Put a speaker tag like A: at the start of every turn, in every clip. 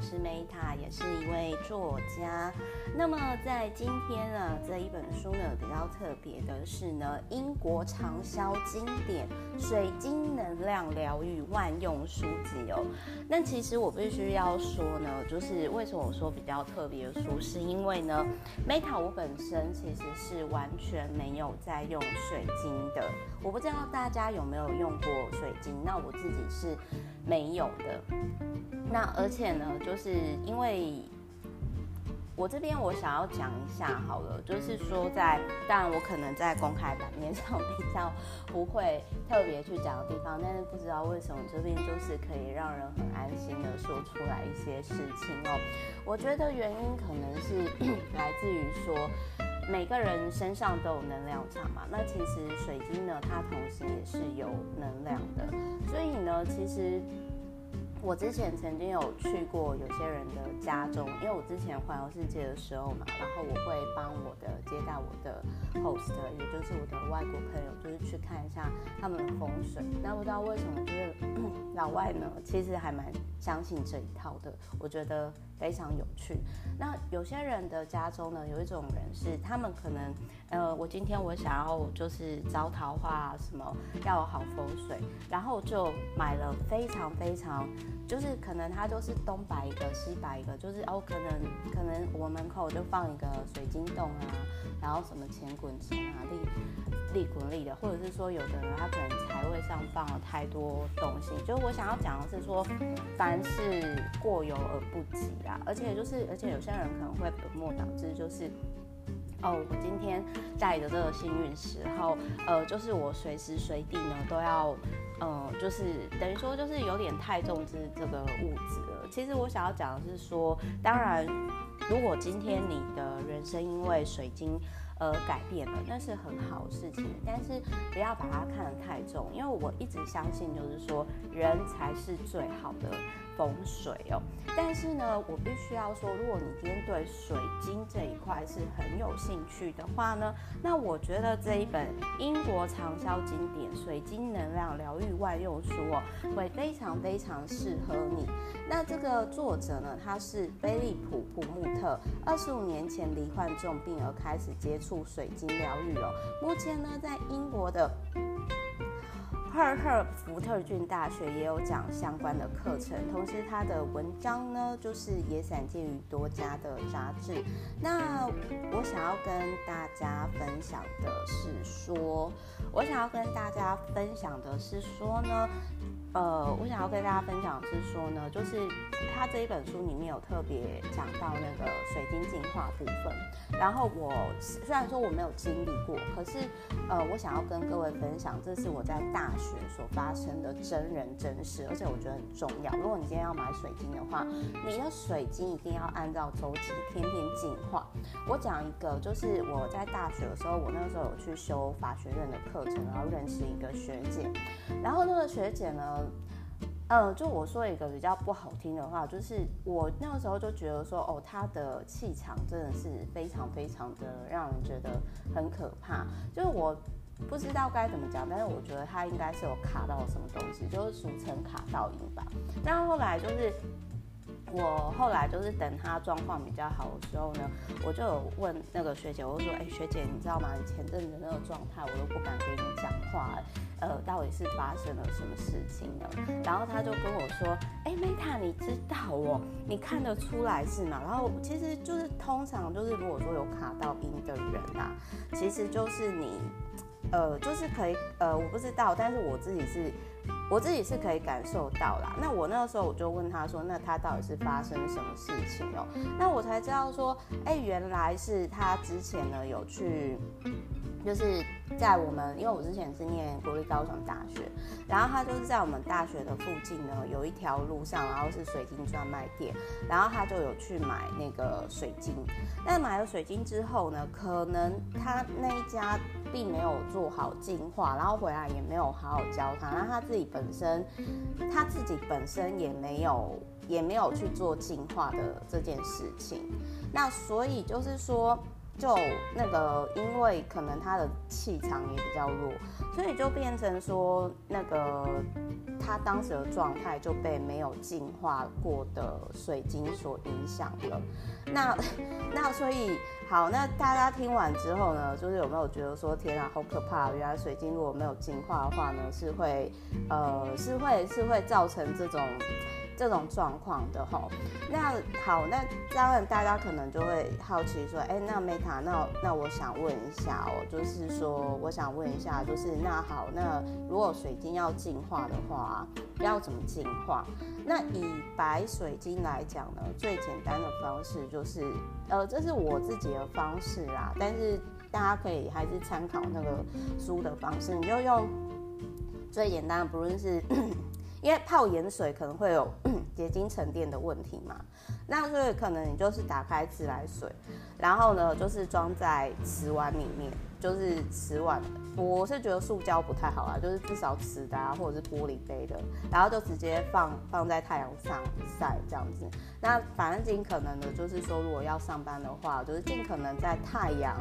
A: 是 Meta，也是一位作家。那么在今天呢，这一本书呢比较特别的是呢，英国畅销经典《水晶能量疗愈万用书籍》哦。那其实我必须要说呢，就是为什么我说比较特别的书，是因为呢，Meta 我本身其实是完全没有在用水晶的。我不知道大家有没有用过水晶，那我自己是没有的。那而且呢，就是因为我这边我想要讲一下好了，就是说在，当然我可能在公开版面上比较不会特别去讲的地方，但是不知道为什么这边就是可以让人很安心的说出来一些事情哦。我觉得原因可能是 来自于说每个人身上都有能量场嘛，那其实水晶呢，它同时也是有能量的，所以呢，其实。我之前曾经有去过有些人的家中，因为我之前环游世界的时候嘛，然后我会帮我的接待我的 host，也就是我的外国朋友，就是去看一下他们的风水。那不知道为什么，就是 老外呢，其实还蛮相信这一套的，我觉得非常有趣。那有些人的家中呢，有一种人是他们可能，呃，我今天我想要就是招桃花啊，什么要有好风水，然后就买了非常非常。就是可能他就是东摆一个西摆一个，就是哦，可能可能我门口就放一个水晶洞啊，然后什么钱滚钱啊，利利滚利的，或者是说有的人他可能财位上放了太多东西，就是我想要讲的是说，凡事过犹而不及啊，而且就是而且有些人可能会本末倒置，就是。哦，我今天带着这个幸运石，然后呃，就是我随时随地呢都要，嗯，就是等于说就是有点太重视这个物质了。其实我想要讲的是说，当然，如果今天你的人生因为水晶而改变了，那是很好事情，但是不要把它看得太重，因为我一直相信就是说，人才是最好的。风水哦，但是呢，我必须要说，如果你今天对水晶这一块是很有兴趣的话呢，那我觉得这一本英国畅销经典《水晶能量疗愈万用书》哦，会非常非常适合你。那这个作者呢，他是菲利普·普穆特，二十五年前罹患重病而开始接触水晶疗愈哦，目前呢，在英国的。赫赫福特郡大学也有讲相关的课程，同时他的文章呢，就是也散见于多家的杂志。那我想要跟大家分享的是说，我想要跟大家分享的是说呢。呃，我想要跟大家分享是说呢，就是他这一本书里面有特别讲到那个水晶净化部分。然后我虽然说我没有经历过，可是呃，我想要跟各位分享，这是我在大学所发生的真人真事，而且我觉得很重要。如果你今天要买水晶的话，你的水晶一定要按照周期天天净化。我讲一个，就是我在大学的时候，我那个时候有去修法学院的课程，然后认识一个学姐，然后那个学姐呢。嗯，就我说一个比较不好听的话，就是我那个时候就觉得说，哦，他的气场真的是非常非常的让人觉得很可怕。就是我不知道该怎么讲，但是我觉得他应该是有卡到什么东西，就是俗称卡到音吧。那后来就是。我后来就是等他状况比较好的时候呢，我就有问那个学姐，我就说：“哎、学姐，你知道吗？你前阵子那个状态，我都不敢跟你讲话，呃，到底是发生了什么事情呢？”然后他就跟我说：“哎、，Meta，你知道哦，你看得出来是吗？”然后其实就是通常就是如果说有卡到阴的人啊，其实就是你，呃，就是可以，呃，我不知道，但是我自己是。我自己是可以感受到啦。那我那个时候我就问他说：“那他到底是发生什么事情哦？”那我才知道说：“哎，原来是他之前呢有去。”就是在我们，因为我之前是念国立高雄大学，然后他就是在我们大学的附近呢，有一条路上，然后是水晶专卖店，然后他就有去买那个水晶。那买了水晶之后呢，可能他那一家并没有做好进化，然后回来也没有好好教他，那他自己本身，他自己本身也没有也没有去做进化的这件事情。那所以就是说。就那个，因为可能他的气场也比较弱，所以就变成说那个他当时的状态就被没有净化过的水晶所影响了。那 那所以好，那大家听完之后呢，就是有没有觉得说天啊，好可怕！原来水晶如果没有净化的话呢，是会呃是会是会造成这种。这种状况的吼，那好，那当然大家可能就会好奇说，哎，那 Meta，那那我想问一下哦，就是说，我想问一下，就是那好，那如果水晶要净化的话，要怎么净化？那以白水晶来讲呢，最简单的方式就是，呃，这是我自己的方式啦，但是大家可以还是参考那个书的方式，你就用最简单的，不论是。因为泡盐水可能会有 结晶沉淀的问题嘛，那所以可能你就是打开自来水，然后呢就是装在瓷碗里面，就是瓷碗，我是觉得塑胶不太好啊，就是至少瓷的啊，或者是玻璃杯的，然后就直接放放在太阳上晒这样子。那反正尽可能的就是说，如果要上班的话，就是尽可能在太阳。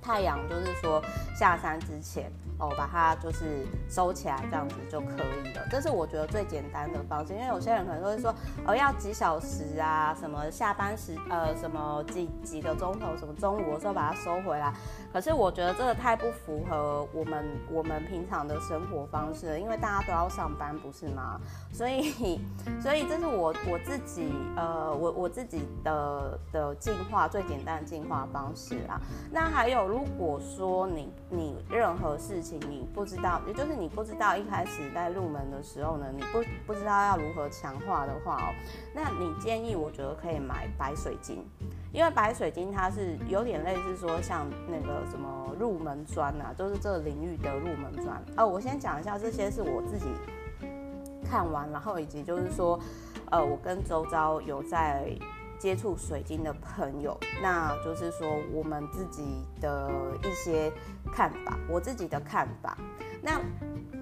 A: 太阳就是说下山之前哦，把它就是收起来，这样子就可以了。这是我觉得最简单的方式，因为有些人可能都会说，哦，要几小时啊，什么下班时呃，什么几几个钟头，什么中午的时候把它收回来。可是我觉得这个太不符合我们我们平常的生活方式了，因为大家都要上班，不是吗？所以 所以这是我我自己呃，我我自己的的净化最简单的净化方式啦。那还有如果说你你任何事情你不知道，也就是你不知道一开始在入门的时候呢，你不不知道要如何强化的话哦，那你建议我觉得可以买白水晶，因为白水晶它是有点类似说像那个什么入门砖啊，就是这个领域的入门砖。哦，我先讲一下这些是我自己看完，然后以及就是说，呃，我跟周遭有在。接触水晶的朋友，那就是说我们自己的一些看法，我自己的看法。那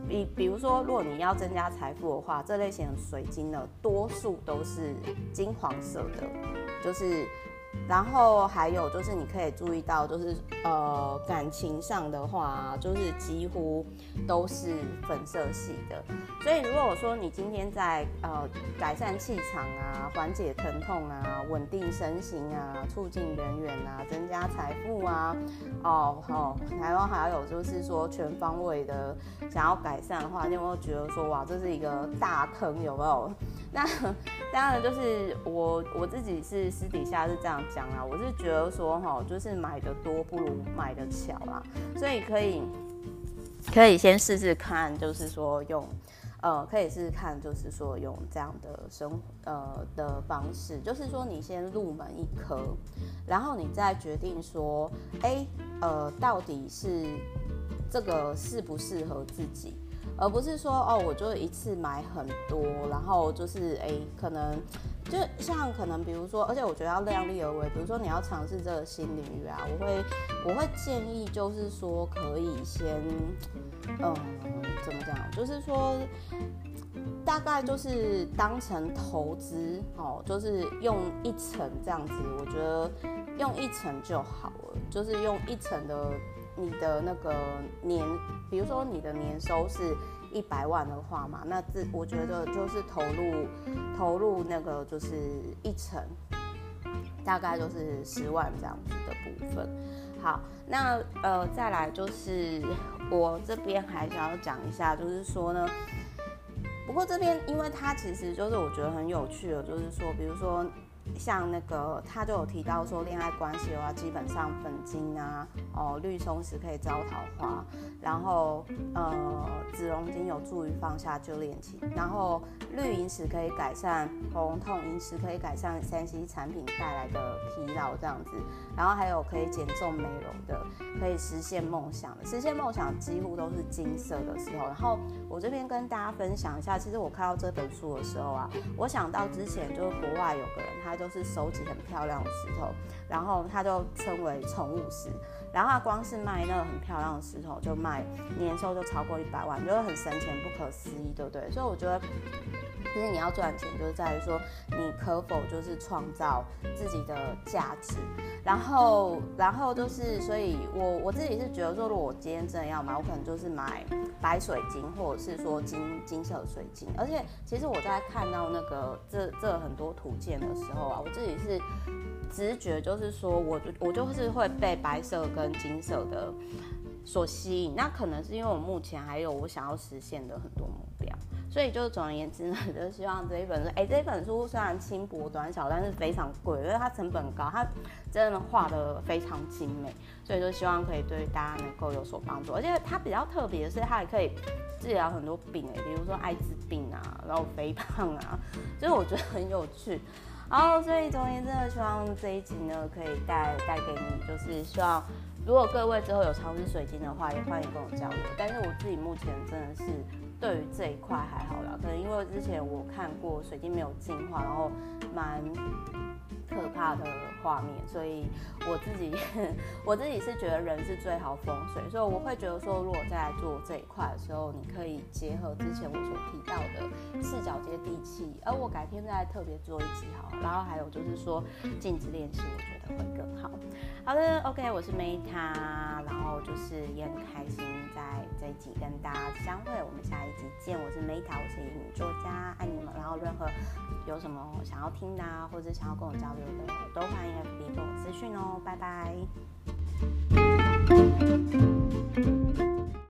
A: 比比如说，如果你要增加财富的话，这类型的水晶呢，多数都是金黄色的，就是。然后还有就是，你可以注意到，就是呃，感情上的话，就是几乎都是粉色系的。所以如果说你今天在呃改善气场啊、缓解疼痛啊、稳定身形啊、促进人缘啊、增加财富啊，哦好，然后还有就是说全方位的想要改善的话，你有没有觉得说哇，这是一个大坑，有没有？那当然就是我我自己是私底下是这样讲啦，我是觉得说哈，就是买的多不如买的巧啦，所以可以可以先试试看，就是说用呃可以试试看，就是说用这样的生呃的方式，就是说你先入门一颗，然后你再决定说，哎呃到底是这个适不适合自己。而不是说哦，我就一次买很多，然后就是哎，可能就像可能比如说，而且我觉得要量力而为。比如说你要尝试这个新领域啊，我会我会建议就是说可以先嗯怎么讲，就是说大概就是当成投资哦，就是用一层这样子，我觉得用一层就好了，就是用一层的。你的那个年，比如说你的年收是一百万的话嘛，那这我觉得就是投入投入那个就是一成，大概就是十万这样子的部分。好，那呃再来就是我这边还想要讲一下，就是说呢，不过这边因为它其实就是我觉得很有趣的，就是说比如说。像那个，他就有提到说，恋爱关系的话，基本上粉晶啊，哦，绿松石可以招桃花，然后呃，紫龙晶有助于放下旧恋情，然后绿萤石可以改善喉咙痛，萤石可以改善三 C 产品带来的疲劳这样子，然后还有可以减重美容的，可以实现梦想的，实现梦想几乎都是金色的时候。然后我这边跟大家分享一下，其实我看到这本书的时候啊，我想到之前就是国外有个人他就。是收集很漂亮的石头，然后它就称为宠物石。然后他光是卖那个很漂亮的石头，就卖年收就超过一百万，就是很神钱、不可思议，对不对？所以我觉得。其实你要赚钱，就是在于说你可否就是创造自己的价值，然后，然后就是，所以我我自己是觉得说，如果我今天真的要买，我可能就是买白水晶，或者是说金金色水晶。而且，其实我在看到那个这这很多图鉴的时候啊，我自己是直觉就是说，我我就是会被白色跟金色的所吸引。那可能是因为我目前还有我想要实现的很多目标。所以就总而言之呢，就希望这一本书，哎、这一本书虽然轻薄短小，但是非常贵，因为它成本高，它真的画得非常精美，所以就希望可以对大家能够有所帮助。而且它比较特别的是，它也可以治疗很多病，哎，比如说艾滋病啊，然后肥胖啊，所以我觉得很有趣。然后所以总而言之呢，希望这一集呢可以带带给你，就是希望如果各位之后有尝试水晶的话，也欢迎跟我交流。但是我自己目前真的是。对于这一块还好啦，可能因为之前我看过水晶没有净化，然后蛮。可怕的画面，所以我自己 我自己是觉得人是最好风水，所以我会觉得说，如果在做这一块的时候，你可以结合之前我所提到的四角接地气，而我改天再特别做一集好，然后还有就是说镜子练习，我觉得会更好。好的，OK，我是 Meta，然后就是也很开心在这一集跟大家相会，我们下一集见。我是 Meta，我是一名作家，爱你们。然后任何有什么想要听的啊，或者想要跟我交流的，都欢迎 FB 给我私讯哦，拜拜。